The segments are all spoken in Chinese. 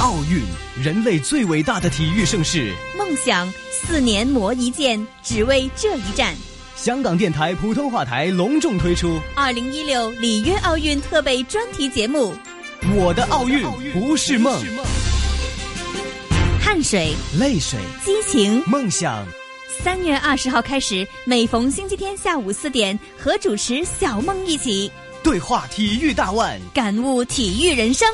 奥运，人类最伟大的体育盛事。梦想四年磨一剑，只为这一战。香港电台普通话台隆重推出二零一六里约奥运特备专题节目《我的奥运不是梦》，汗水、泪水、激情、梦想。三月二十号开始，每逢星期天下午四点，和主持小梦一起对话体育大腕，感悟体育人生。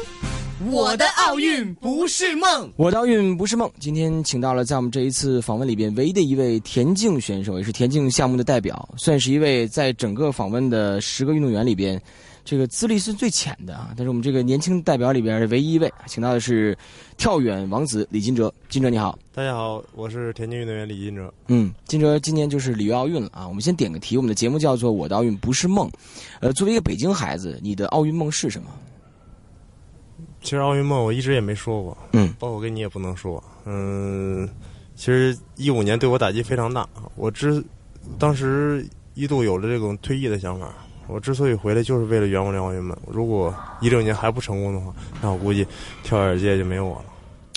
我的奥运不是梦，我的奥运不是梦。今天请到了在我们这一次访问里边唯一的一位田径选手，也是田径项目的代表，算是一位在整个访问的十个运动员里边，这个资历是最浅的啊。但是我们这个年轻代表里边的唯一一位，请到的是跳远王子李金哲。金哲你好，大家好，我是田径运动员李金哲。嗯，金哲今年就是里约奥运了啊。我们先点个题，我们的节目叫做《我的奥运不是梦》。呃，作为一个北京孩子，你的奥运梦是什么？其实奥运梦我一直也没说过，嗯，包括跟你也不能说，嗯，其实一五年对我打击非常大，我之当时一度有了这种退役的想法，我之所以回来就是为了圆我这奥运梦。如果一六年还不成功的话，那我估计跳远界就没有我了。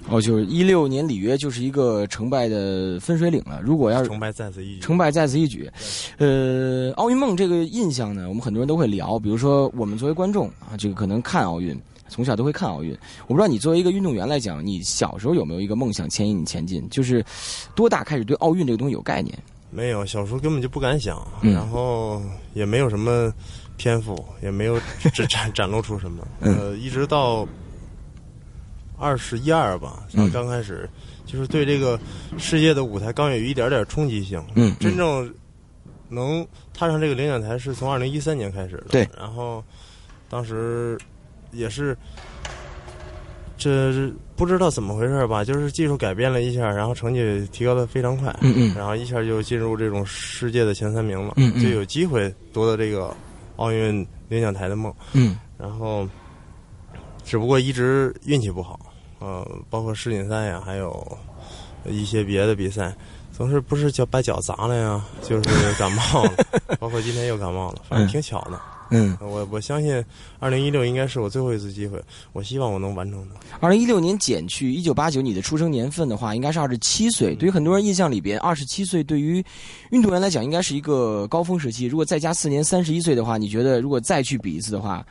哦，就是一六年里约就是一个成败的分水岭了。如果要是成败在此一举，成败在此一举，呃，奥运梦这个印象呢，我们很多人都会聊。比如说，我们作为观众啊，这个可能看奥运。从小都会看奥运，我不知道你作为一个运动员来讲，你小时候有没有一个梦想牵引你前进？就是多大开始对奥运这个东西有概念？没有，小时候根本就不敢想，然后也没有什么天赋，也没有展展展露出什么。呃，一直到二十一二吧，刚开始就是对这个世界的舞台刚有一点点冲击性。嗯，真正能踏上这个领奖台是从二零一三年开始的。对，然后当时。也是，这不知道怎么回事吧？就是技术改变了一下，然后成绩提高的非常快，嗯嗯，然后一下就进入这种世界的前三名了，嗯嗯，就有机会夺得这个奥运领奖台的梦，嗯，然后只不过一直运气不好，呃，包括世锦赛呀，还有一些别的比赛，总是不是脚把脚砸了呀，就是感冒了，包括今天又感冒了，反正挺巧的。嗯，我我相信，二零一六应该是我最后一次机会。我希望我能完成它。二零一六年减去一九八九你的出生年份的话，应该是二十七岁。对于很多人印象里边，二十七岁对于运动员来讲，应该是一个高峰时期。如果再加四年，三十一岁的话，你觉得如果再去比一次的话，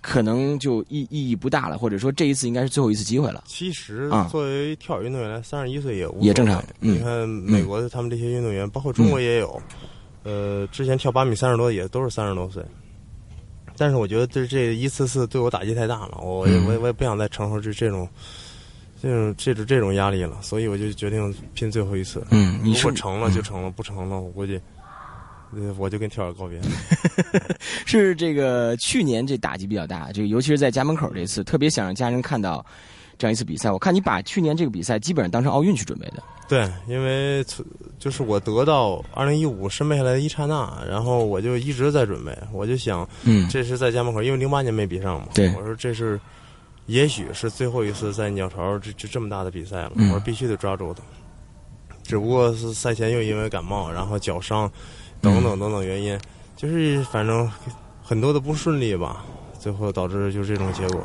可能就意意义不大了，或者说这一次应该是最后一次机会了。其实，作为跳远运动员来，三十一岁也无也正常。你看美国的他们这些运动员，包括中国也有，呃，之前跳八米三十多也都是三十多岁。但是我觉得这这一次次对我打击太大了，我也我也我也不想再承受这这种这种这种这种压力了，所以我就决定拼最后一次。嗯，你说成了就成了，不成了我估计，我就跟跳远告别。是这个去年这打击比较大，这个尤其是在家门口这次，特别想让家人看到这样一次比赛。我看你把去年这个比赛基本上当成奥运去准备的。对，因为就是我得到二零一五申备下来的一刹那，然后我就一直在准备，我就想，嗯，这是在家门口，因为零八年没比上嘛，对，我说这是，也许是最后一次在鸟巢这这这么大的比赛了，嗯、我说必须得抓住它。只不过是赛前又因为感冒，然后脚伤，等等等等原因，就是反正很多的不顺利吧，最后导致就这种结果。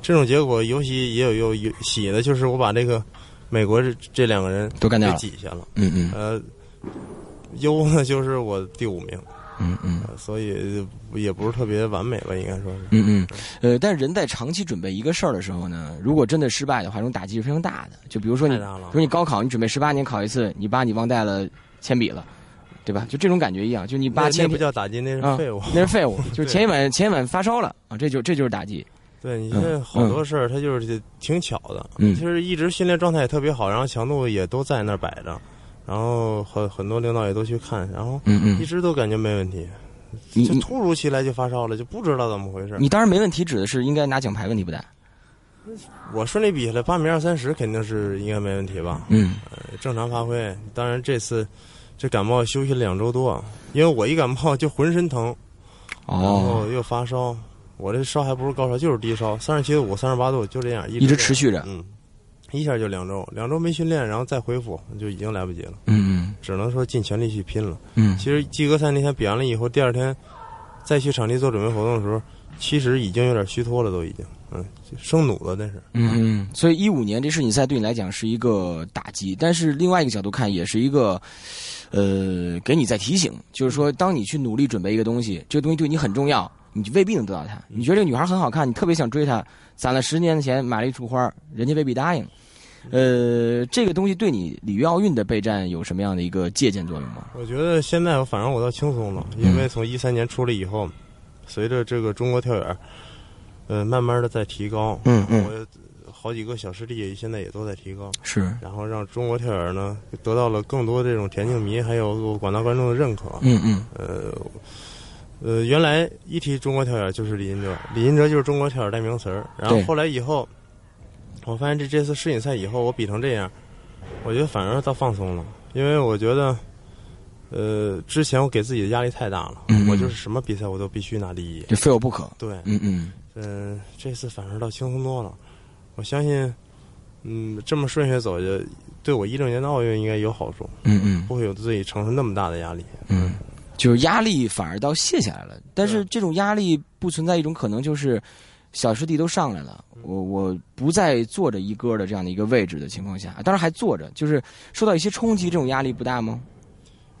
这种结果尤其也有有有喜的，就是我把这个。美国这这两个人都干掉了，挤下了。嗯嗯。呃，优呢就是我第五名。嗯嗯。所以也不是特别完美吧，应该说是。嗯嗯。呃，但是人在长期准备一个事儿的时候呢，如果真的失败的话，这种打击是非常大的。就比如说你，比如你高考，你准备十八年考一次，你把你忘带了铅笔了，对吧？就这种感觉一样，就你把那不叫打击，那是废物。那是废物，就是前一晚前一晚发烧了啊，这就这就是打击。对你现在好多事儿，它就是挺巧的。嗯，其实一直训练状态也特别好，然后强度也都在那儿摆着，然后很很多领导也都去看，然后嗯嗯，一直都感觉没问题。你就突如其来就发烧了，就不知道怎么回事。你当然没问题，指的是应该拿奖牌问题不大。我顺利比下来八米二三十，肯定是应该没问题吧？嗯，正常发挥。当然这次这感冒休息了两周多，因为我一感冒就浑身疼，然后又发烧。我这烧还不是高烧，就是低烧，三十七度五、三十八度，就这样一直持续着。嗯，一下就两周，两周没训练，然后再恢复，就已经来不及了。嗯嗯，只能说尽全力去拼了。嗯，其实季格赛那天比完了以后，第二天再去场地做准备活动的时候，其实已经有点虚脱了，都已经，嗯，生弩了，那是。嗯嗯，所以一五年这世锦赛对你来讲是一个打击，但是另外一个角度看，也是一个，呃，给你在提醒，就是说，当你去努力准备一个东西，这个东西对你很重要，你未必能得到她。你觉得这个女孩很好看，你特别想追她，攒了十年的钱买了一束花，人家未必答应。呃，这个东西对你里约奥运的备战有什么样的一个借鉴作用吗？我觉得现在反正我倒轻松了，因为从一三年出来以后，随着这个中国跳远，呃，慢慢的在提高，嗯嗯我好几个小师弟现在也都在提高，是，然后让中国跳远呢得到了更多这种田径迷还有广大观众的认可。嗯嗯呃，呃，原来一提中国跳远就是李金哲，李金哲就是中国跳远代名词儿。然后后来以后，我发现这这次世锦赛以后，我比成这样，我觉得反而倒放松了，因为我觉得，呃，之前我给自己的压力太大了，嗯嗯我就是什么比赛我都必须拿第一。这非我不可。对，嗯嗯嗯、这次反而倒轻松多了。我相信，嗯，这么顺序走下，对我一六年的奥运应该有好处，嗯嗯不会有自己承受那么大的压力。嗯，就是压力反而倒卸下来了。但是这种压力不存在一种可能，就是小师弟都上来了，我我不再坐着一哥的这样的一个位置的情况下，当然还坐着，就是受到一些冲击，这种压力不大吗？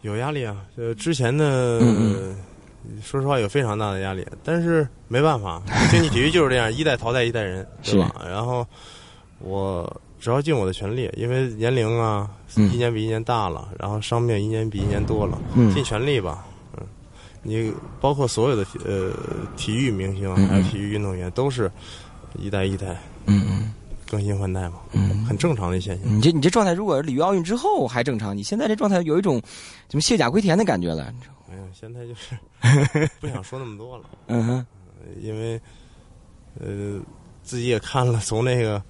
有压力啊，呃，之前的、嗯说实话有非常大的压力，但是没办法，竞技体育就是这样，一代淘汰一代人，是吧？然后我只要尽我的全力，因为年龄啊，嗯一年比一年大了，然后伤病一年比一年多了，嗯尽全力吧。嗯，你包括所有的呃体育明星还有体育运动员，都是一代一代嗯嗯更新换代嘛，嗯。很正常的现象。你这你这状态，如果是里约奥运之后还正常，你现在这状态有一种怎么卸甲归田的感觉了？哎呀，现在就是 不想说那么多了。嗯哼，因为呃自己也看了，从那个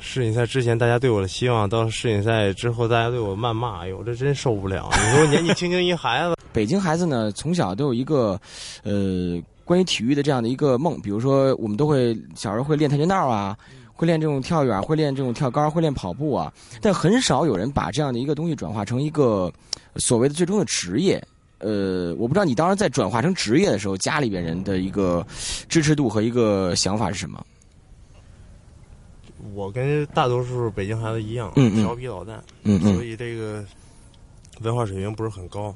世锦赛之前大家对我的希望，到世锦赛之后大家对我谩骂，哎呦，这真受不了！你说年纪轻轻一孩子，北京孩子呢，从小都有一个呃关于体育的这样的一个梦，比如说我们都会小时候会练跆拳道啊，会练这种跳远，会练这种跳高，会练跑步啊，但很少有人把这样的一个东西转化成一个所谓的最终的职业。呃，我不知道你当时在转化成职业的时候，家里边人的一个支持度和一个想法是什么？我跟大多数北京孩子一样，调皮捣蛋，嗯所以这个文化水平不是很高，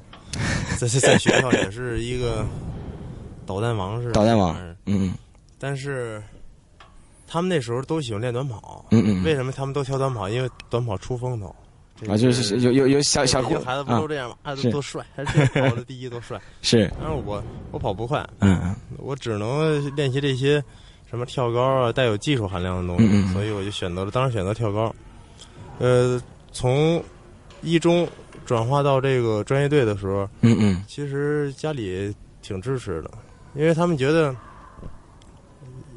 在在在学校也是一个捣蛋王似的，捣蛋王似的，嗯但是他们那时候都喜欢练短跑，嗯嗯嗯为什么他们都挑短跑？因为短跑出风头。啊，就是有有有小小孩子不啊都，这样吗？啊，多帅，还是跑的第一多帅。是，但是我我跑不快，嗯嗯我只能练习这些什么跳高啊，带有技术含量的东西，嗯嗯所以我就选择了，当时选择跳高。呃，从一中转化到这个专业队的时候，嗯嗯其实家里挺支持的，因为他们觉得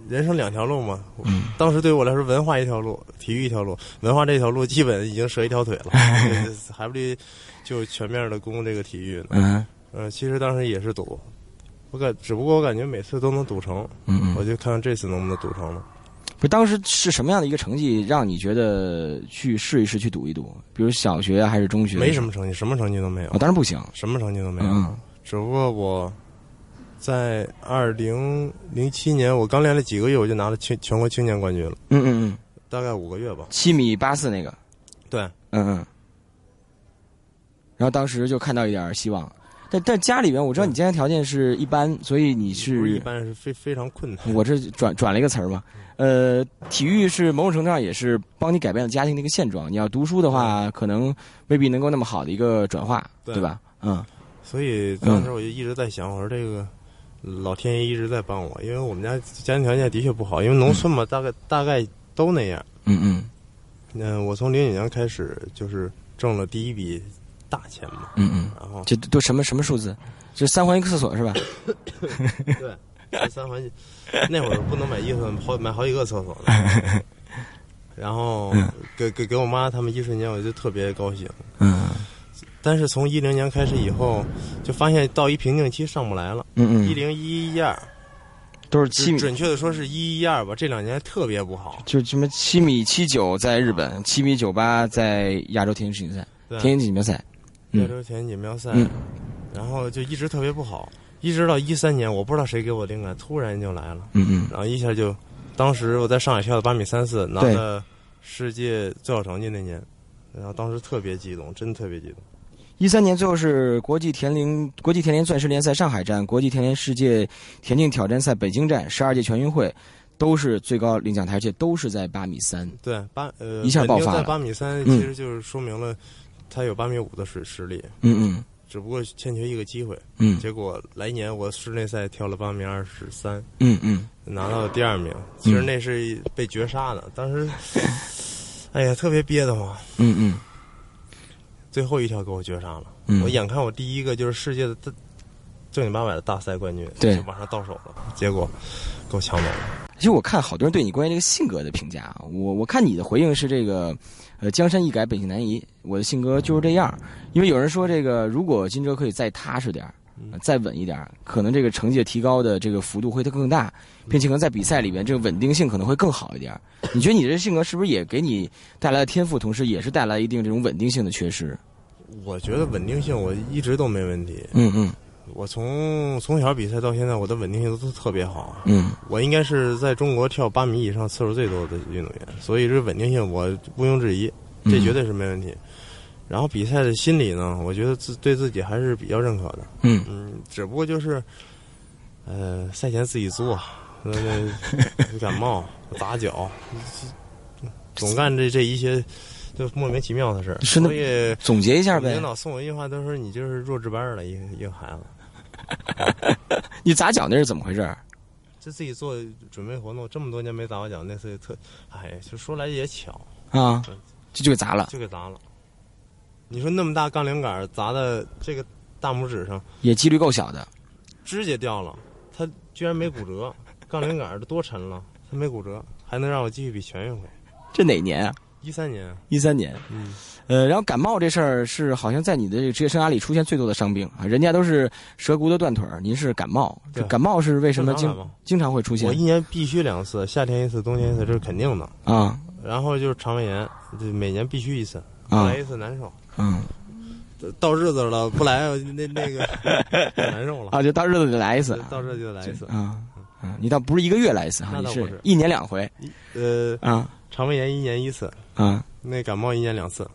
人生两条路嘛。嗯当时对我来说，文化一条路，体育一条路。文化这条路基本已经折一条腿了，还不得就全面的攻这个体育呢？嗯呃，其实当时也是赌，我感只不过我感觉每次都能赌成，嗯嗯，我就看看这次能不能赌成了。不，当时是什么样的一个成绩让你觉得去试一试，去赌一赌？比如小学还是中学？没什么成绩，什么成绩都没有啊，，当然不行。什么成绩都没有。嗯只不过我在二零零七年，我刚练了几个月，我就拿了全全国青年冠军了，嗯嗯嗯，大概五个月吧。七米八四那个，对，嗯嗯。然后当时就看到一点希望，但但家里边我知道你家庭条件是一般，所以你不是一般是非非常困难。我这转转了一个词儿嘛，呃，体育是某种程度上也是帮你改变了家庭的一个现状。你要读书的话，可能未必能够那么好的一个转化，对对吧？嗯所以当时我就一直在想，我说这个老天爷一直在帮我，因为我们家家庭条件的确不好，因为农村嘛，大概大概都那样。嗯嗯那，我从零九年开始就是挣了第一笔大钱嘛，嗯嗯，然后就都什么什么数字？就三环一个厕所是吧？对，三环那会儿不能买衣服，好买好几个厕所呢。然后给给给我妈他们一瞬间，我就特别高兴。嗯但是从一零年开始以后，就发现到一瓶颈期上不来了。嗯嗯，一零一一二，都是七米，准确的说是一一二吧。这两年特别不好。就什么七米七九在日本，七米九八在亚洲田径世锦赛、对，田径锦标赛。嗯。亚洲田径锦标赛，嗯。然后就一直特别不好。一直到一三年，我不知道谁给我灵感，突然就来了，嗯嗯。然后一下就，当时我在上海跳的八米三四，拿了世界最好成绩那年，然后当时特别激动，真特别激动。一三年最后是国际田联国际田联钻石联赛上海站、国际田联世界田径挑战赛北京站、十二届全运会，都是最高领奖台，而且都是在八米三。对，八呃，一下爆发了。在八米三，嗯。其实就是说明了他有八米五的水实力，嗯嗯。只不过欠缺一个机会。嗯。结果来年我室内赛跳了八米二十三，嗯嗯，拿到了第二名。其实那是被绝杀的，当时，哎呀，特别憋得慌。嗯嗯。最后一条给我绝杀了，嗯。我眼看我第一个就是世界的正正经八百的大赛冠军，对。就马上到手了，结果给我抢走了。其实我看好多人对你关于这个性格的评价啊，我我看你的回应是这个，呃，江山易改，本性难移，我的性格就是这样。因为有人说这个，如果金哲可以再踏实点儿、呃再稳一点儿，可能这个成绩提高的这个幅度会更大，并且可能在比赛里边这个稳定性可能会更好一点儿。你觉得你这性格是不是也给你带来了天赋，同时也是带来一定这种稳定性的缺失？我觉得稳定性我一直都没问题，嗯嗯我从从小比赛到现在，我的稳定性都特别好。嗯我应该是在中国跳八米以上次数最多的运动员，所以这稳定性我毋庸置疑，这绝对是没问题。然后比赛的心理呢，我觉得自对自己还是比较认可的。嗯嗯，只不过就是，呃，赛前自己做，那那 感冒、砸脚，总干这这一些就莫名其妙的事所以总结一下呗领。导送我一句话，都说你就是弱智班儿的一个一个孩子。你砸脚那是怎么回事儿？这自己做准备活动这么多年没砸过脚，那次特，哎，就说来也巧，啊，这就给砸了，就给砸了。你说那么大杠铃杆砸在这个大拇指上，也几率够小的。指甲掉了，他居然没骨折，杠铃杆儿多沉了，他没骨折，还能让我继续比全运会。这哪年啊？一三年，一三年。嗯，呃，然后感冒这事儿是好像在你的这个职业生涯里出现最多的伤病啊，人家都是蛇骨头断腿儿，您是感冒。对这感冒是为什么经经常会出现我一年必须两次，夏天一次，冬天一次，这是肯定的。啊然后就是肠胃炎，这每年必须一次，不啊来一次难受。嗯到日子了，不来那那个 难受了。啊，就到日子就来一次到日子就来一次。啊啊，你倒不是一个月来一次哈，你那倒不是是一年两回呃，啊肠胃炎一年一次，啊。那感冒一年两次，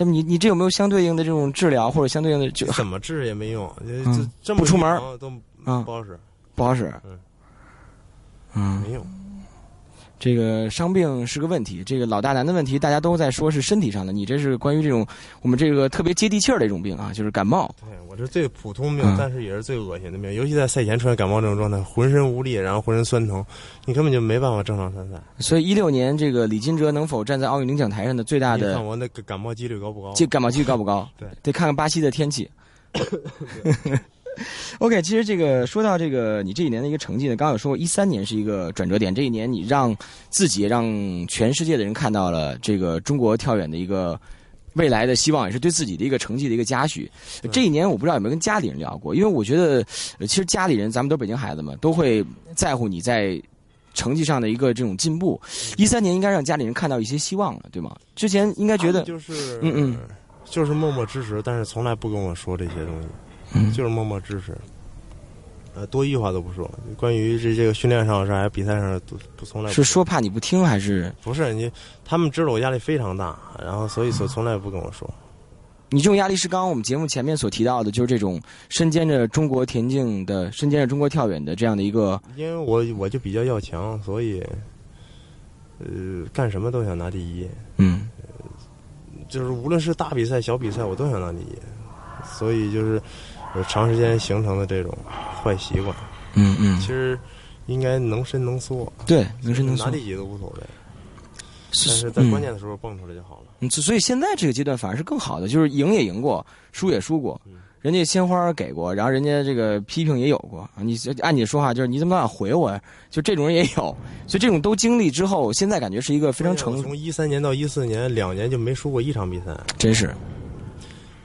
但你你这有没有相对应的这种治疗或者相对应的就怎么治也没用，这嗯这这么不出门都啊不好使，不好使？嗯嗯，没用。这个伤病是个问题，这个老大难的问题，大家都在说是身体上的，你这是关于这种我们这个特别接地气儿的一种病啊，就是感冒。对我这最普通病嗯，但是也是最恶心的病，尤其在赛前出现感冒这种状态，浑身无力，然后浑身酸疼，你根本就没办法正常参赛。所以一六年这个李金哲能否站在奥运领奖台上的最大你看我那个感冒几率高不高？这感冒几率高不高？对，得看看巴西的天气。OK，其实这个说到这个你这一年的一个成绩呢，刚刚有说过，一三年是一个转折点，这一年你让自己让全世界的人看到了这个中国跳远的一个未来的希望，也是对自己的一个成绩的一个嘉许。这一年我不知道有没有跟家里人聊过，因为我觉得，呃其实家里人咱们都是北京孩子嘛，都会在乎你在成绩上的一个这种进步。一三年应该让家里人看到一些希望了，对吗？之前应该觉得就是嗯嗯，就是默默支持，但是从来不跟我说这些东西，嗯就是默默支持。呃，多一句话都不说。关于这这个训练上的事儿，还比赛上都不从来不是说怕你不听还是？不是你，他们知道我压力非常大，然后所以说从来不跟我说。你这种压力是刚刚我们节目前面所提到的，就是这种身兼着中国田径的、身兼着中国跳远的这样的一个，因为我我就比较要强，所以呃干什么都想拿第一，嗯就是无论是大比赛、小比赛，我都想拿第一，所以就是呃长时间形成的这种坏习惯。嗯嗯其，实应该能伸能缩，对，能伸能缩拿，第几都无所谓，但是是在关键的时候蹦出来就好了。嗯，所以现在这个阶段反而是更好的，就是赢也赢过，输也输过嗯，人家鲜花给过，然后人家这个批评也有过。你按你说话，就是你怎么老想回我呀？就这种人也有，所以这种都经历之后，现在感觉是一个非常成熟，从一三年到一四年两年就没输过一场比赛，真是，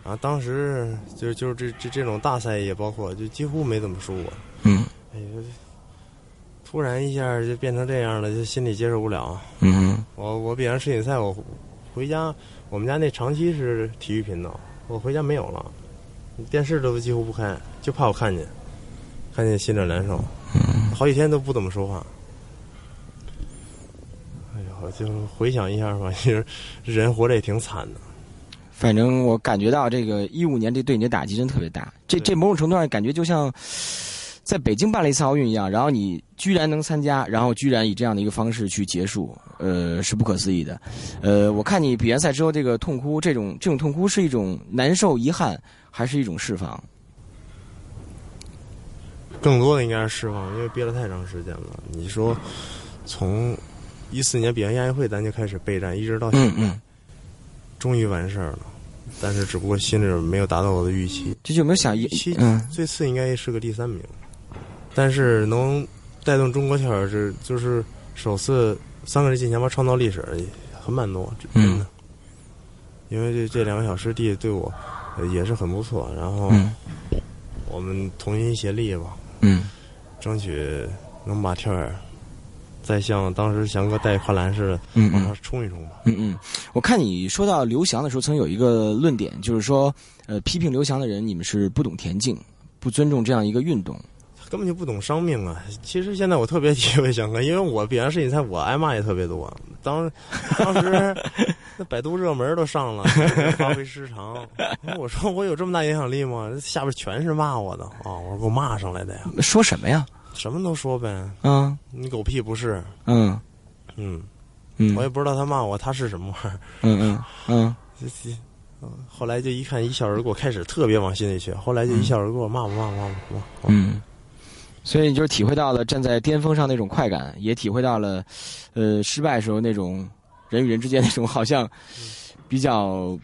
然后当时就是就是这这这种大赛也包括，就几乎没怎么输过。嗯哎呀，突然一下就变成这样了，就心里接受不了。嗯我我比完世锦赛，我回家，我们家那长期是体育频道，我回家没有了，电视都几乎不开，就怕我看见。看见心里难受，好几天都不怎么说话。哎呀，就回想一下吧，其实人活着也挺惨的。反正我感觉到这个一五年这对你的打击真特别大，这这某种程度上感觉就像在北京办了一次奥运一样，然后你居然能参加，然后居然以这样的一个方式去结束，呃，是不可思议的。呃，我看你比完赛之后这个痛哭，这种这种痛哭是一种难受、遗憾，还是一种释放？更多的应该是释放，因为憋了太长时间了。你说，从一四年比完亚运会，咱就开始备战，一直到现在，嗯嗯，终于完事儿了。但是只不过心里没有达到我的预期，这就有没有想预期嗯。最次应该是个第三名，但是能带动中国跳水是就是首次三个人进前八创造历史，很满足，真的。嗯。因为这这两个小师弟对我呃也是很不错，然后嗯。我们同心协力吧，嗯。争取能把跳远再像当时翔哥带跨栏似的往上冲一冲吧。嗯嗯，我看你说到刘翔的时候，曾有一个论点，就是说，呃，批评刘翔的人，你们是不懂田径，不尊重这样一个运动。根本就不懂伤命啊！其实现在我特别体会翔哥，因为我比完世锦赛，我挨骂也特别多。当当时 那百度热门都上了，发挥失常。我说我有这么大影响力吗？下边全是骂我的啊！我说给我骂上来的呀，说什么呀？什么都说呗。嗯你狗屁不是？嗯嗯，嗯我也不知道他骂我他是什么玩意儿。嗯嗯嗯这这后来就一看一笑而过，开始特别往心里去，后来就一笑而过，骂不骂不骂不骂。嗯，所以你就体会到了站在巅峰上那种快感，也体会到了，呃，失败时候那种人与人之间那种好像比较，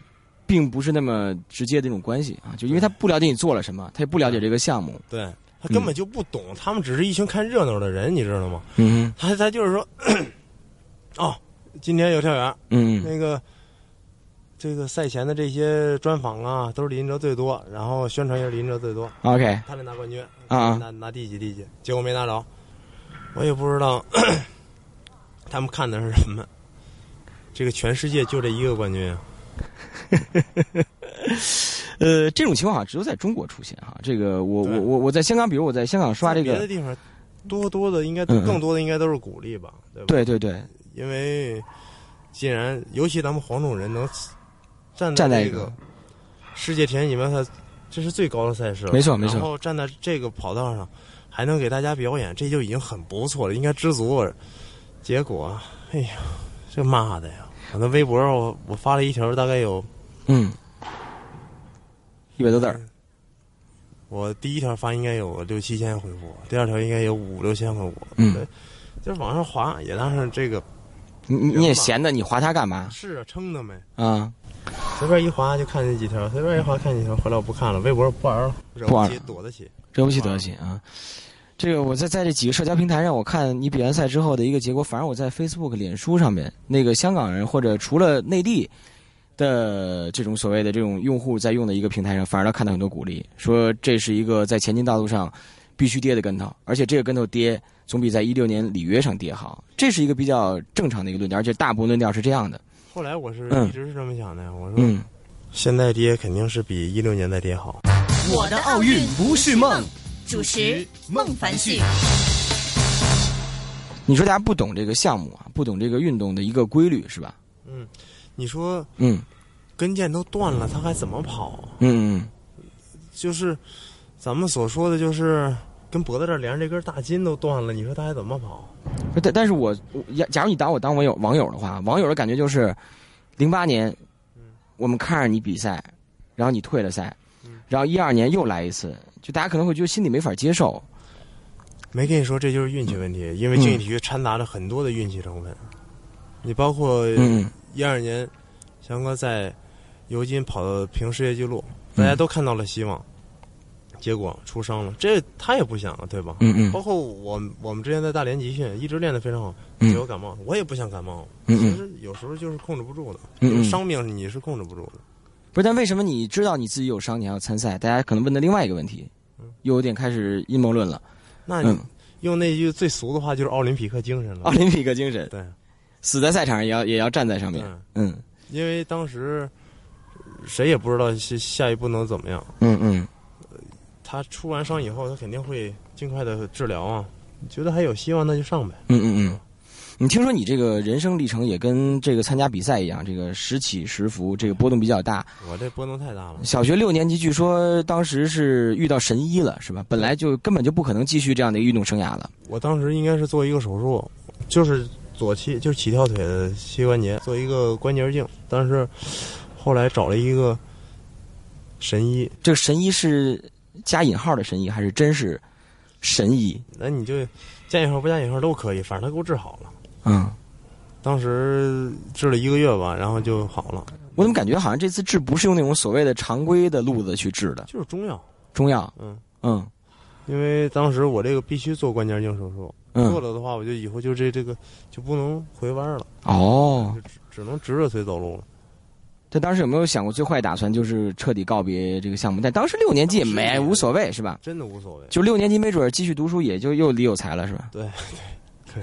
并不是那么直接的那种关系啊，就因为他不了解你做了什么，他也不了解这个项目。对他根本就不懂，他们只是一群看热闹的人，你知道吗？嗯他他就是说，哦，今天有跳远，嗯那个这个赛前的这些专访啊，都是李金哲最多，然后宣传也是李金哲最多，，OK 他得拿冠军啊拿拿第几第几，结果没拿着，我也不知道他们看的是什么。这个全世界就这一个冠军啊！呃，这种情况好像只有在中国出现哈。这个我我我我在香港，比如我在香港刷这个，别的地方多多的应该更多的应该都是鼓励吧，对吧？对对对，因为既然尤其咱们黄种人能站站在一个这个世界田径里面，它这是最高的赛事了，没错没错然后站在这个跑道上，还能给大家表演，这就已经很不错了，应该知足了。结果，哎呀，这妈的呀！我那微博我我发了一条，大概有嗯，一百多字儿，我第一条发应该有六七千回复，第二条应该有五六千回复。嗯对，就是往上滑，也当是这个你你你也闲的，你划它干嘛是啊，撑的没。啊？随便一划就看见几条，随便一划看见几条，回来我不看了，微博不玩了，惹不玩了起躲得起。惹不起躲得起啊！这个我在在这几个社交平台上，我看你比完赛之后的一个结果，反而我在 Facebook、脸书上面，那个香港人或者除了内地的这种所谓的这种用户在用的一个平台上，反而他看到很多鼓励，说这是一个在前进道路上必须跌的跟头，而且这个跟头跌总比在一六年里约上跌好，这是一个比较正常的一个论调，而且大部分论调是这样的。后来我是嗯一直是这么想的，我说嗯，现在跌肯定是比一六年再跌好。我的奥运不是梦。主持孟凡旭。你说大家不懂这个项目啊，不懂这个运动的一个规律是吧？嗯，你说嗯跟腱都断了，他还怎么跑？嗯嗯就是咱们所说的，就是跟脖子这儿连着这根大筋都断了，你说他还怎么跑？但但是我我假假如你打我当网友网友的话，网友的感觉就是，零八年，我们看着你比赛，然后你退了赛，然后一二年又来一次，就大家可能会觉得心里没法接受。没跟你说这就是运气问题，因为竞技体育掺杂了很多的运气成分。你包括嗯一二年，翔哥在尤金跑的平世界纪录，大家都看到了希望，结果出伤了，这他也不想啊，对吧？嗯嗯包括我我们之前在大连集训，一直练得非常好，嗯结果感冒，我也不想感冒。嗯嗯其实有时候就是控制不住的，嗯嗯伤病你是控制不住的。不是，但为什么你知道你自己有伤，你还要参赛？大家可能问的另外一个问题，又有点开始阴谋论了。那你嗯，用那句最俗的话就是奥林匹克精神了。奥林匹克精神，对，死在赛场上也要也要站在上面。嗯，嗯因为当时谁也不知道下下一步能怎么样。嗯嗯他出完伤以后，他肯定会尽快的治疗啊。觉得还有希望，那就上呗。嗯嗯嗯。你听说你这个人生历程也跟这个参加比赛一样，这个时起时伏，这个波动比较大。我这波动太大了。小学六年级，据说当时是遇到神医了，是吧？本来就根本就不可能继续这样的运动生涯了。我当时应该是做一个手术，就是左膝，就是起跳腿的膝关节，做一个关节镜。但是后来找了一个神医，这个神医是加引号的神医，还是真是神医？那你就加引号不加引号都可以，反正他给我治好了。嗯，当时治了一个月吧，然后就好了。我怎么感觉好像这次治不是用那种所谓的常规的路子去治的？就是中药，中药。嗯嗯，因为当时我这个必须做关节镜手术，做了的话，我就以后就这这个就不能回弯了。哦，只只能直着腿走路了。他当时有没有想过最坏打算，就是彻底告别这个项目？但当时六年级也没无所谓，是吧？真的无所谓。就六年级没准继续读书，也就又李有才了，是吧？对对 对。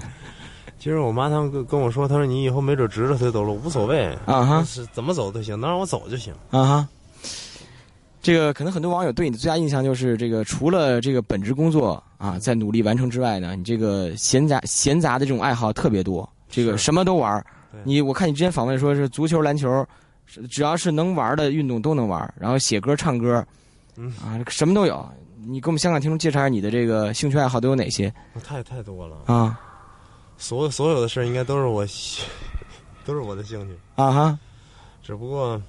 其实我妈他们跟跟我说，她说你以后没准直着腿走路无所谓啊哈，是怎么走都行，能让我走就行啊哈。这个可能很多网友对你的最佳印象就是这个，除了这个本职工作啊在努力完成之外呢，你这个闲杂闲杂的这种爱好特别多，这个什么都玩你我看你之前访问说是足球、篮球，只要是能玩的运动都能玩，然后写歌、唱歌，嗯啊什么都有。你给我们香港听众介绍一下你的这个兴趣爱好都有哪些？太太多了啊。所有所有的事应该都是我，都是我的兴趣啊哈，只不过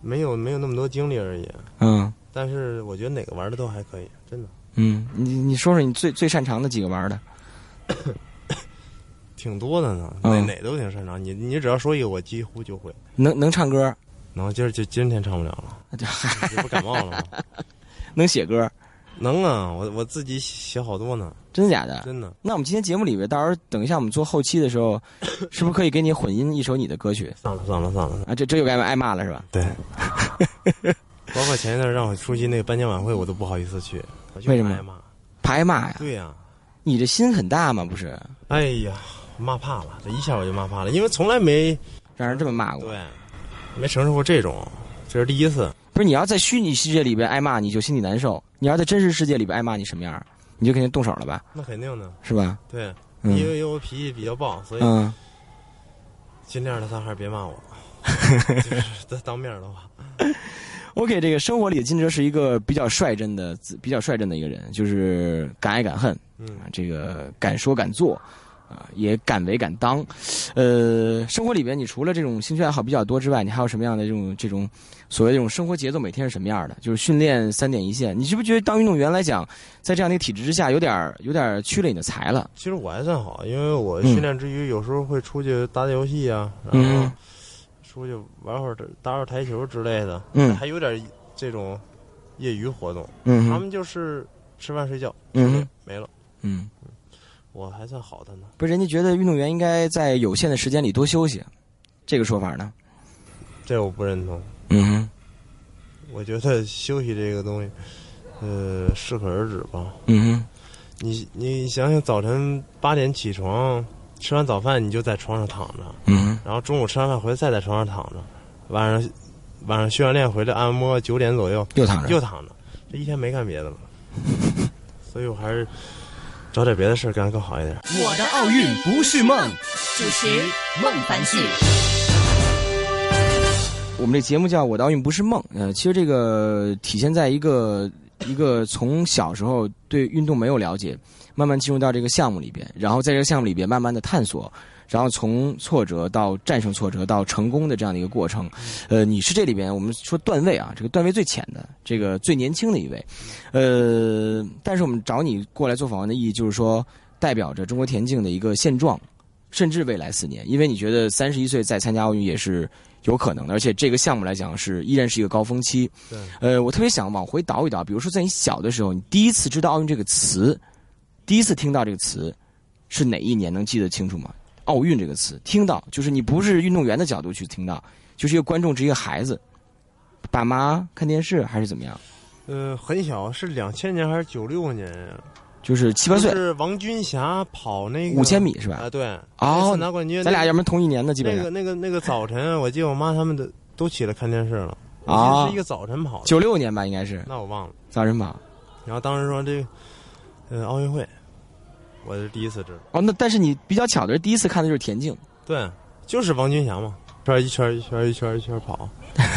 没有没有那么多精力而已。嗯，但是我觉得哪个玩的都还可以，真的。嗯，你你说说你最最擅长的几个玩的？挺多的呢，哪哪都挺擅长。你你只要说一个，我几乎就会。能能唱歌？能，今儿就今天唱不了了，你不感冒了吗？能写歌？能啊，我我自己写好多呢，真的假的？真的。那我们今天节目里边，到时候等一下我们做后期的时候，是不是可以给你混音一首你的歌曲？算了算了算了啊！这这又该挨骂了是吧？对。包括前一段让我出席那个颁奖晚会，我都不好意思去。为什么？挨骂？怕挨骂呀？对呀。你这心很大吗？不是？哎呀，骂怕了，这一下我就骂怕了，因为从来没让人这么骂过。对，没承受过这种，这是第一次。不是你要在虚拟世界里边挨骂，你就心里难受；你要在真实世界里边挨骂，你什么样？你就肯定动手了吧？那肯定的，是吧？对，因为我脾气比较暴，所以尽量的他还是别骂我，就是在当面的话。OK，这个生活里的金哲是一个比较率真的、比较率真的一个人，就是敢爱敢恨，嗯，这个敢说敢做。啊，也敢为敢当，呃，生活里边你除了这种兴趣爱好比较多之外，你还有什么样的这种这种所谓这种生活节奏？每天是什么样的？就是训练三点一线。你是不是觉得当运动员来讲，在这样的体制之下，有点有点屈了你的才了？其实我还算好，因为我训练之余，有时候会出去打打游戏啊，然后出去玩会儿打会儿台球之类的，嗯，还有点这种业余活动。嗯，他们就是吃饭睡觉，嗯，没了，嗯。我还算好的呢。不是，人家觉得运动员应该在有限的时间里多休息，这个说法呢？这我不认同。嗯，我觉得休息这个东西，呃，适可而止吧。嗯，你你想想，早晨八点起床，吃完早饭你就在床上躺着，嗯，然后中午吃完饭回来再在床上躺着，晚上晚上训完练回来按摩，九点左右又躺着，又躺着，这一天没干别的了。所以我还是。找点别的事干更好一点。我的奥运不是梦，主持孟凡旭。我们这节目叫《我的奥运不是梦》。呃，其实这个体现在一个一个从小时候对运动没有了解，慢慢进入到这个项目里边，然后在这个项目里边慢慢的探索。然后从挫折到战胜挫折到成功的这样的一个过程，呃，你是这里边我们说段位啊，这个段位最浅的，这个最年轻的一位，呃，但是我们找你过来做访问的意义就是说，代表着中国田径的一个现状，甚至未来四年，因为你觉得三十一岁再参加奥运也是有可能的，而且这个项目来讲是依然是一个高峰期。对，呃，我特别想往回倒一倒，比如说在你小的时候，你第一次知道奥运这个词，第一次听到这个词是哪一年？能记得清楚吗？奥运这个词，听到就是你不是运动员的角度去听到，就是一个观众，是一个孩子，爸妈看电视还是怎么样？呃，很小，是两千年还是九六年呀？就是七八岁。是王军霞跑那个五千米是吧？啊，对。哦，拿冠军。咱俩要不然同一年的，基本上。那个那个那个早晨，我记得我妈他们都都起来看电视了。啊。是一个早晨跑。九六年吧，应该是。那我忘了。早晨跑。然后当时说这个，呃，奥运会，我是第一次知道。哦，那但是你比较巧的是，第一次看的就是田径。对，就是王军霞嘛，圈一圈一圈一圈一圈跑，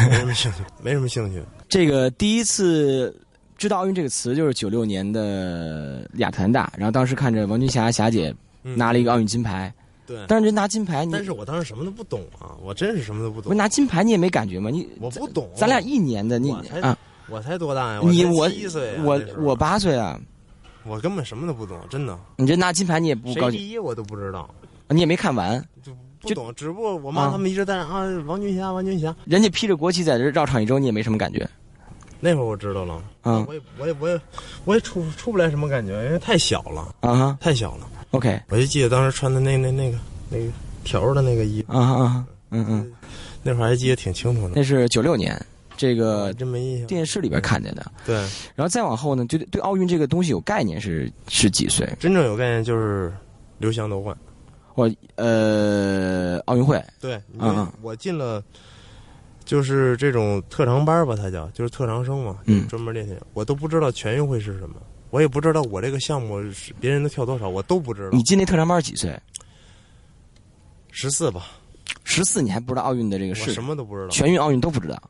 没什么兴趣，没什么兴趣。这个第一次知道奥运这个词，就是九六年的亚特兰大，然后当时看着王军霞霞姐嗯拿了一个奥运金牌，对，但是人拿金牌，你但是我当时什么都不懂啊，我真是什么都不懂。不是拿金牌你也没感觉吗？你我不懂，咱俩一年的，你啊，我才多大呀？才你我七岁啊，我我八岁啊，我根本什么都不懂，真的。你这拿金牌你也不高兴，谁第一我都不知道，你也没看完，就不懂。只不过我妈他们一直在那啊，王军霞，王军霞。人家披着国旗在这绕场一周，你也没什么感觉。那会儿我知道了，嗯我也我也我也我也出出不来什么感觉，因为太小了，啊哈太小了。，OK，我就记得当时穿的那那那个那个条的那个衣服，啊啊，嗯嗯，那会儿还记得挺清楚的。那是九六年，这个真没印象。电视里边看见的。对，然后再往后呢，就对对奥运这个东西有概念是是几岁？真正有概念就是刘翔夺冠。我呃，奥运会，对，嗯嗯我进了，就是这种特长班吧，他叫就是特长生嘛，嗯专门练习。我都不知道全运会是什么，我也不知道我这个项目是别人都跳多少，我都不知道你。进那特长班几岁？十四吧，十四，你还不知道奥运的这个我什么都不知道。全运奥运都不知道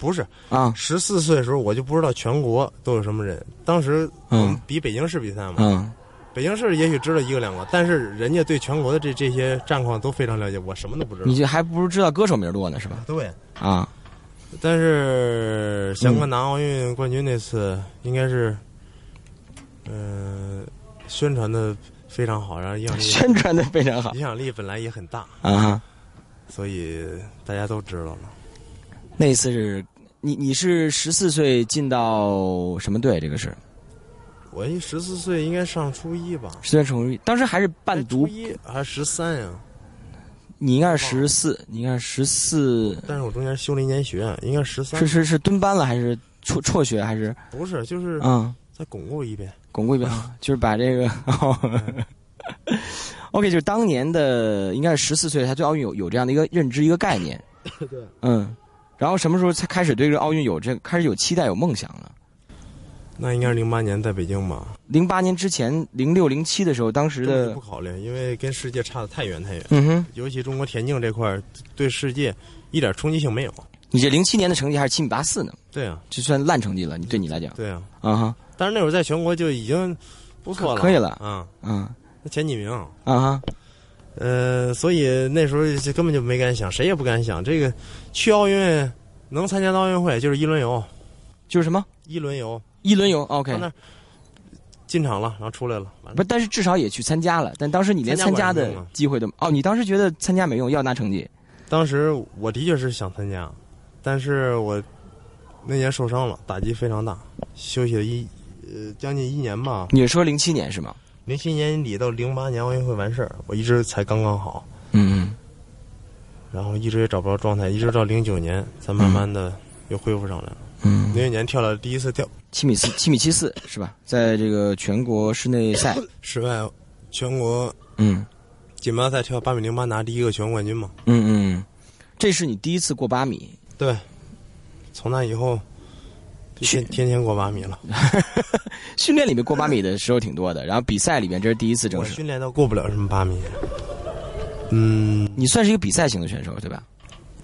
不是啊？十四岁的时候，我就不知道全国都有什么人。当时我们嗯比北京市比赛嘛，嗯，北京市也许知道一个两个，但是人家对全国的这这些战况都非常了解，我什么都不知道你。这还不如知道歌手名多呢，是吧？对，啊，但是翔哥拿奥运冠军那次，应该是，呃，宣传的非常好，然后影响力 宣传的非常好影响力本来也很大，啊。所以大家都知道了。那一次是你你是十四岁进到什么队？这个是我一十四岁，应该上初一吧？十岁成当时还是半读一还十三呀？你应该是十四，你应该是十四，但是我中间修了一年学，应该十三是。是是蹲班了还是辍辍学还是不是，就是嗯再巩固一遍。巩固一遍，就是把这个。OK，就是当年的应该是十四岁，他对奥运有有这样的一个认知一个概念，对，嗯，然后什么时候才开始对这个奥运有这开始有期待有梦想了？那应该是零八年在北京吧？零八年之前，零六零七的时候，当时的不考虑，因为跟世界差得太远太远。嗯哼，尤其中国田径这块儿，对世界一点冲击性没有。你这零七年的成绩还是七米八四呢，对啊，这算烂成绩了，你对你来讲对啊。啊哈，但是那会儿在全国就已经不错了，可以了嗯，嗯那前几名。啊哈，呃，所以那时候就根本就没敢想，谁也不敢想这个去奥运能参加到奥运会就是一轮游，就是什么？一轮游。一轮游，OK，那儿进场了，然后出来了，完了不，但是至少也去参加了，但当时你连参参加加的机会都哦，你当时觉得参加没用，要拿成绩，当时我的确是想参加，但是我那年受伤了，打击非常大，休息了一呃将近一年吧。你是说零七年是吗？零七年底到零八年奥运会完事儿，我一直才刚刚好，嗯嗯然后一直也找不着状态，一直到零九年才慢慢的又恢复上来了。嗯零九年跳了第一次跳七米四七米七四是吧？在这个全国室内赛，室外全国嗯锦标赛跳八米零八拿第一个全国冠军嘛。嗯嗯，这是你第一次过八米，对，从那以后就天天天过八米了。训练里面过八米的时候挺多的，然后比赛里面这是第一次正式。我训练都过不了什么八米。嗯，你算是一个比赛型的选手对吧？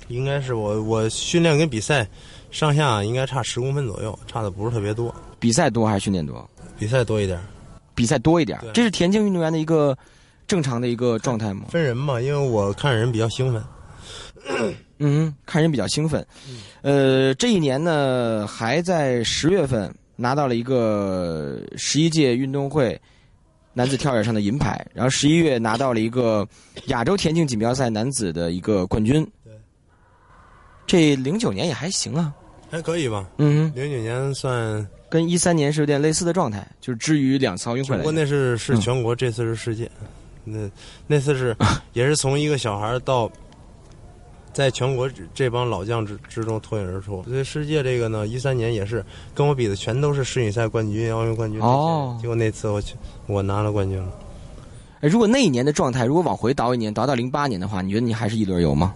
应该是我我训练跟比赛上下应该差十公分左右，差的不是特别多，比赛多还是训练多？比赛多一点。比赛多一点，这是田径运动员的一个正常的一个状态吗？分人嘛，因为我看人比较兴奋。嗯，看人比较兴奋。呃，这一年呢，还在十月份拿到了一个十一届运动会男子跳远上的银牌，然后十一月拿到了一个亚洲田径锦标赛男子的一个冠军。对，这零九年也还行啊。还可以吧，嗯，零九年算，跟一三年是有点类似的状态，就是至于两次奥运会不过那是是嗯全国，这次是世界。那那次是 也是从一个小孩到，在全国这帮老将之之中脱颖而出。所以世界这个呢，一三年也是跟我比的全都是世锦赛冠军、奥运冠军。哦结果那次我去我拿了冠军了。哎，如果那一年的状态，如果往回倒一年，倒到零八年的话，你觉得你还是一轮游吗？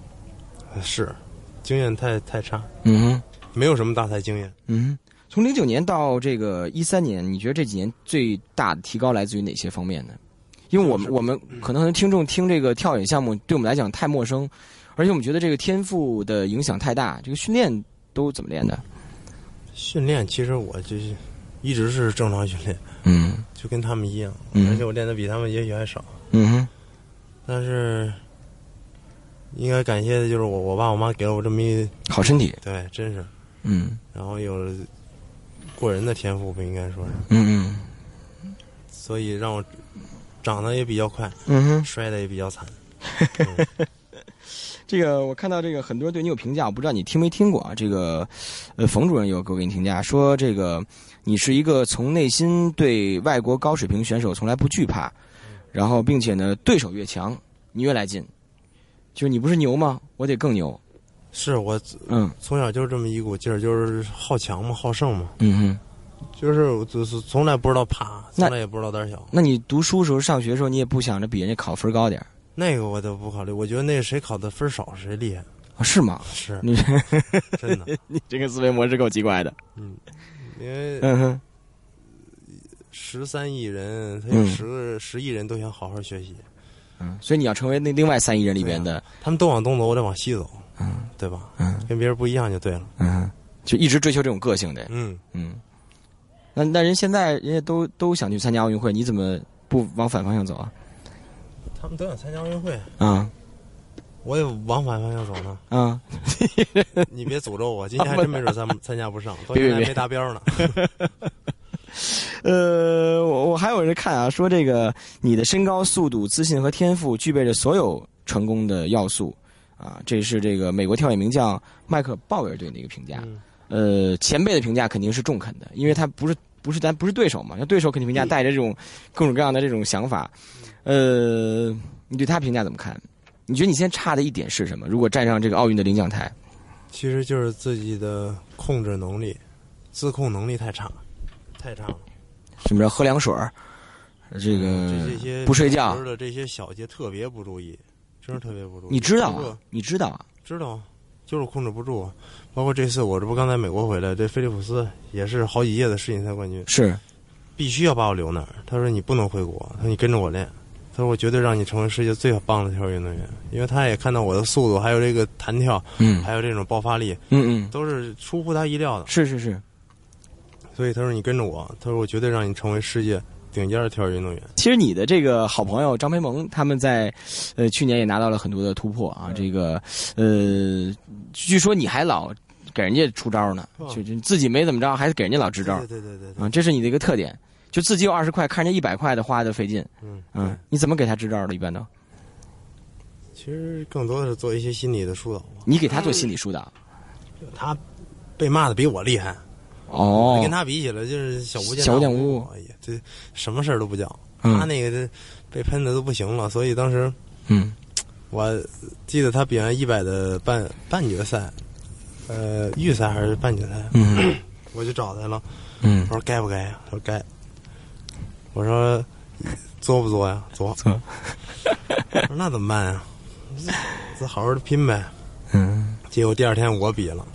是，经验太太差，嗯哼。没有什么大赛经验。嗯，从零九年到这个一三年，你觉得这几年最大的提高来自于哪些方面呢？因为我们我们可能听众听这个跳远项目对我们来讲太陌生，而且我们觉得这个天赋的影响太大。这个训练都怎么练的？训练其实我就是一直是正常训练，嗯 就跟他们一样，嗯而且我练的比他们也许还少。嗯哼但是应该感谢的就是我我爸我妈给了我这么一好身体，对，真是，嗯然后有了过人的天赋不应该说是，嗯嗯所以让我长得也比较快，嗯哼。摔的也比较惨。这个我看到这个很多人对你有评价，我不知道你听没听过啊？这个，呃，冯主任有给我给你评价说，这个你是一个从内心对外国高水平选手从来不惧怕，然后并且呢，对手越强，你越来劲。就是你不是牛吗？我得更牛。是我嗯从小就是这么一股劲儿，就是好强嘛，好胜嘛，嗯哼。就是我就是从来不知道怕，那从来也不知道胆小。那你读书时候、上学时候，你也不想着比人家考分高点儿那个我都不考虑，我觉得那个谁考的分少谁厉害，啊是吗？是你真的。你这个思维模式够奇怪的。嗯，因为嗯哼，十三亿人，他嗯有十个十亿人都想好好学习，嗯，所以你要成为那另外三亿人里边的，他们都往东走，我得往西走，嗯对吧？嗯跟别人不一样就对了。嗯，就一直追求这种个性的。嗯，嗯，那那人现在人家都都想去参加奥运会，你怎么不往反方向走啊？他们都想参加奥运会，啊我也往反方向走呢。啊，你别诅咒我，今天还真没准参参加不上，到现在还没达标呢。呃，我我还有人看啊，说这个你的身高、速度、自信和天赋具备着所有成功的要素啊，这是这个美国跳远名将麦克鲍威尔对你的一个评价。嗯呃，前辈的评价肯定是中肯的，因为他不是不是咱不是对手嘛，那对手肯定评价带着这种各种各样的这种想法。呃，你对他评价怎么看？你觉得你现在差的一点是什么？如果站上这个奥运的领奖台，其实就是自己的控制能力、自控能力太差，太差了。什么叫喝凉水儿，这个这这些不睡觉的这些小节特别不注意，真是特别不注意。你知道啊？你知道啊？知道啊，就是控制不住啊。包括这次我这不刚才美国回来，这菲利普斯也是好几届的世锦赛冠军，是，必须要把我留那儿。他说你不能回国，他说你跟着我练，他说我绝对让你成为世界最棒的跳水运动员，因为他也看到我的速度，还有这个弹跳，嗯还有这种爆发力，嗯嗯，都是出乎他意料的。是是是。所以他说你跟着我，他说我绝对让你成为世界顶尖的跳跃运动员。其实你的这个好朋友张培萌，他们在呃去年也拿到了很多的突破啊。这个呃，据说你还老给人家出招呢，哦。就就自己没怎么着，还给人家老支招。对对对对对，啊，这是你的一个特点。就自己有二十块，看人家一百块的花的费劲，嗯嗯，你怎么给他支招的？一般都？其实更多的是做一些心理的疏导吧。你给他做心理疏导。他被骂的比我厉害，哦。跟，他比起来就是小巫见小巫大见巫哎呀，这什么事儿都不叫。嗯。他那个这被喷的都不行了，所以当时嗯我记得他比完一百的半半决赛，呃，预赛还是半决赛，嗯 我就找他了，嗯我说该不该呀？他说该。我说作不作呀？作。作我说那怎么办呀？这好好的拼呗。嗯结果第二天我比了，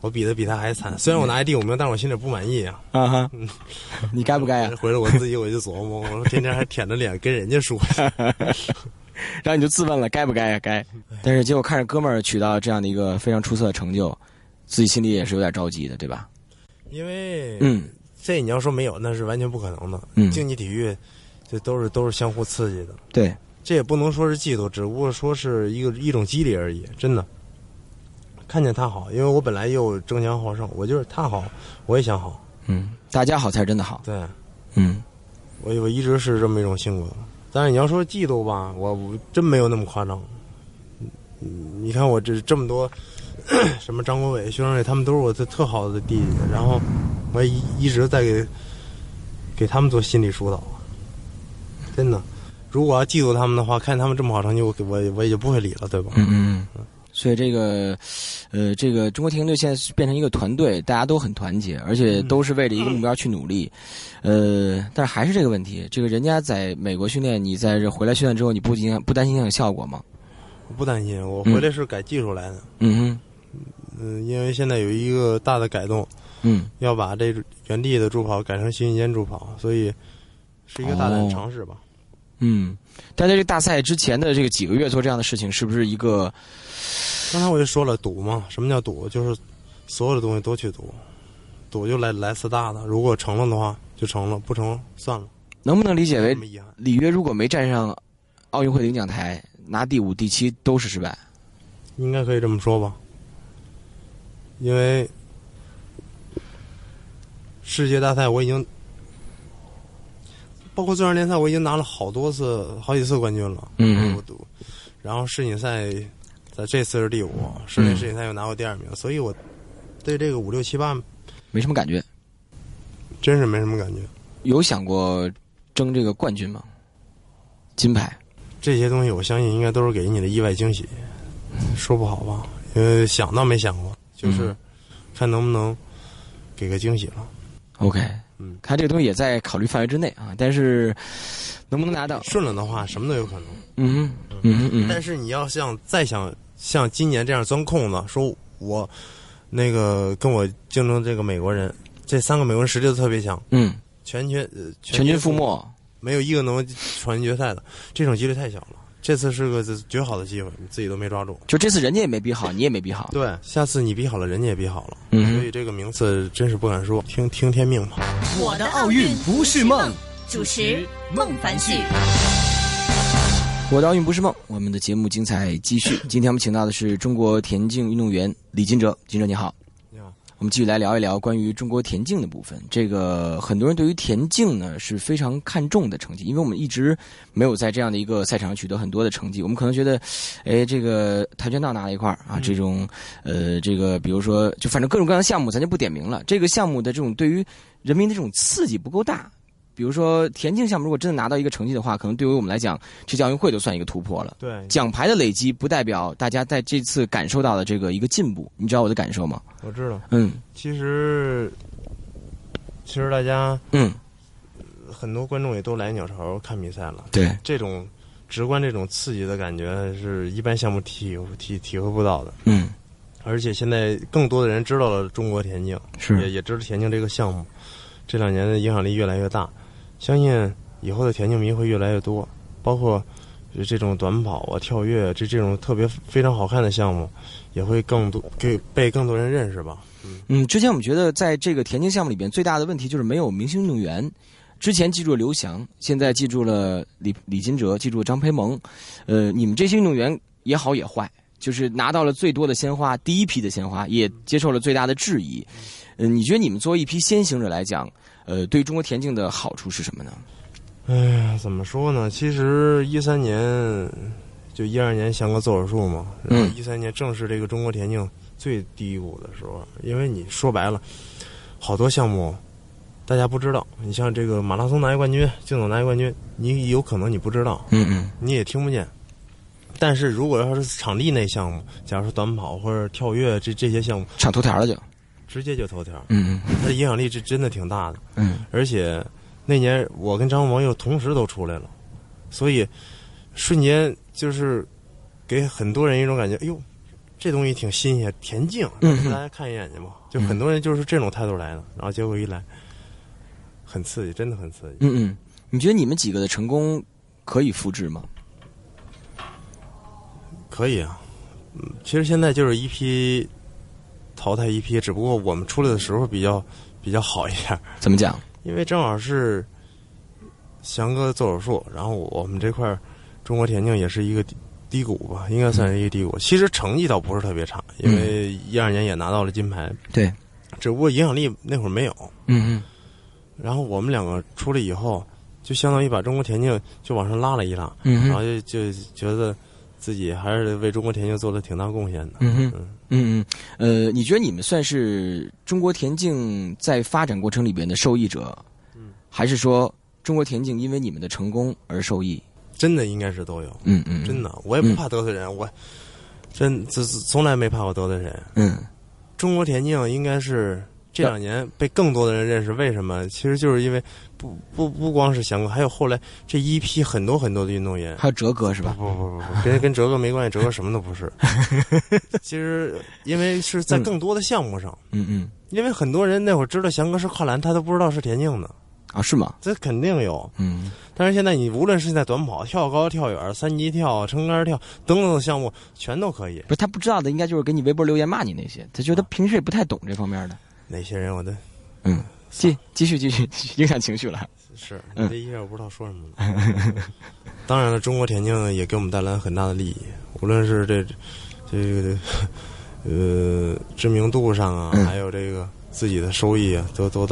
我比的比他还惨。虽然我拿一第五名，但是我心里不满意啊。啊哈，你该不该啊？回来我自己我就琢磨，我说天天还舔着脸跟人家说，然后你就自问了，该不该呀？该。但是结果看着哥们儿取到这样的一个非常出色的成就，自己心里也是有点着急的，对吧？因为嗯这你要说没有，那是完全不可能的。嗯竞技体育这都是都是相互刺激的，对，这也不能说是嫉妒，只不过说是一个一种激励而已。真的，看见他好，因为我本来又争强好胜，我就是他好，我也想好。嗯，大家好才是真的好。对嗯我我一直是这么一种性格。但是你要说嫉妒吧，我真没有那么夸张。你看我这这么多，什么张国伟、徐胜瑞，他们都是我的特好的弟弟，然后我也一直在给给他们做心理疏导。真的，如果要嫉妒他们的话，看他们这么好成绩，我我我也就不会理了，对吧？嗯嗯嗯。所以这个，呃，这个中国田径队现在是变成一个团队，大家都很团结，而且都是为了一个目标去努力。呃，但是还是这个问题，这个人家在美国训练，你在这回来训练之后，你不影响不担心影响效果吗？我不担心，我回来是改技术来的。嗯嗯，因为现在有一个大的改动，嗯，要把这原地的助跑改成新间助跑，所以是一个大胆的尝试吧。嗯，但在这个大赛之前的这个几个月做这样的事情，是不是一个？刚才我就说了，赌嘛，什么叫赌？就是所有的东西都去赌，赌就来来次大的。如果成了的话，就成了；不成，算了。能不能理解为？里约如果没站上奥运会领奖台，拿第五、第七都是失败？应该可以这么说吧，因为世界大赛我已经，包括最强联赛，我已经拿了好多次、好几次冠军了。嗯我赌，然后世锦赛在这次是第五，世锦世锦赛又拿过第二名，所以我对这个五六七八没什么感觉。真是没什么感觉。有想过争这个冠军吗？金牌？这些东西我相信应该都是给你的意外惊喜，说不好吧？因为想倒没想过，就是嗯看能不能给个惊喜了。OK，嗯，看这个东西也在考虑范围之内啊，但是能不能拿到？顺了的话，什么都有可能。嗯哼，嗯哼，嗯，但是你要想再想像今年这样钻空子，说我那个跟我竞争这个美国人，这三个美国人实力都特别强，嗯，全军呃全军覆，没。没有一个能闯进决赛的，这种几率太小了。这次是个绝好的机会，你自己都没抓住。就这次人家也没比好，你也没比好。对，下次你比好了，人家也比好了，嗯所以这个名次真是不敢说，听听天命吧。我的奥运不是梦。主持孟凡旭。我的奥运不是梦，我们的节目精彩继续。今天我们请到的是中国田径运动员李金哲，金哲你好。你好，我们继续来聊一聊关于中国田径的部分。这个很多人对于田径呢是非常看重的成绩，因为我们一直没有在这样的一个赛场上取得很多的成绩。我们可能觉得，哎，这个跆拳道拿了一块啊，这种呃，这个比如说，就反正各种各样的项目，咱就不点名了。这个项目的这种对于人民的这种刺激不够大。比如说田径项目，如果真的拿到一个成绩的话，可能对于我们来讲，这届奥运会就算一个突破了。对，奖牌的累积不代表大家在这次感受到的这个一个进步，你知道我的感受吗？我知道。嗯其实，其实大家嗯，很多观众也都来鸟巢看比赛了。对，这种直观这种刺激的感觉是一般项目体体体会不到的。嗯而且现在更多的人知道了中国田径，也是，也知道田径这个项目，这两年的影响力越来越大。相信以后的田径迷会越来越多，包括这种短跑啊、跳跃这这种特别非常好看的项目，也会更多给被更多人认识吧。嗯，之前我们觉得在这个田径项目里边最大的问题就是没有明星运动员。之前记住了刘翔，现在记住了李李金哲，记住了张培萌，呃，你们这些运动员也好也坏，就是拿到了最多的鲜花，第一批的鲜花，也接受了最大的质疑。嗯、你觉得你们作为一批先行者来讲，呃，对中国田径的好处是什么呢？哎呀，怎么说呢？其实一三年就一二年翔哥做手术嘛，然后嗯一三年正是这个中国田径最低谷的时候，因为你说白了，好多项目大家不知道。你像这个马拉松拿一冠军，竞走拿一冠军，你有可能你不知道，嗯嗯你也听不见。但是如果要是场地内项目，假如说短跑或者跳跃这这些项目，抢头条了就，直接就头条，嗯嗯它的影响力是真的挺大的。嗯而且那年我跟张萌又同时都出来了，所以瞬间就是给很多人一种感觉，哎呦，这东西挺新鲜，田径，嗯哼大家看一眼去吧。就很多人就是这种态度来的，然后结果一来，很刺激，真的很刺激。嗯嗯，你觉得你们几个的成功可以复制吗？可以啊，嗯，其实现在就是一批淘汰一批，只不过我们出来的时候比较比较好一点。怎么讲？因为正好是翔哥做手术，然后我们这块儿中国田径也是一个低低谷吧，应该算是一个低谷。其实成绩倒不是特别差，因为一二年也拿到了金牌，对，只不过影响力那会儿没有。嗯然后我们两个出来以后，就相当于把中国田径就往上拉了一拉，嗯然后就就觉得自己还是为中国田径做了挺大贡献的。嗯哼嗯嗯嗯，呃，你觉得你们算是中国田径在发展过程里边的受益者，嗯，还是说中国田径因为你们的成功而受益？真的应该是都有，嗯嗯，真，的，我也不怕得罪人，我真这从来没怕过得罪人。嗯中国田径应该是这两年被更多的人认识，为什么？其实就是因为不不不光是翔哥，还有后来这一批很多很多的运动员。还有哲哥是吧？不不不不，跟跟哲哥没关系，哲哥什么都不是。其实因为是在更多的项目上，嗯嗯因为很多人那会儿知道翔哥是跨栏，他都不知道是田径的，啊，是吗？这肯定有。嗯，但是现在你无论是在短跑、跳高、跳远、三级跳、撑杆跳等等的项目，全都可以。不是他不知道的，应该就是给你微博留言骂你那些，他觉得平时也不太懂这方面的。哪些人我的嗯，继继续继续，影响情绪了。是这一下我不知道说什么了。当然了，中国田径也给我们带来很大的利益，无论是这这个 呃知名度上啊，嗯还有这个自己的收益啊，都都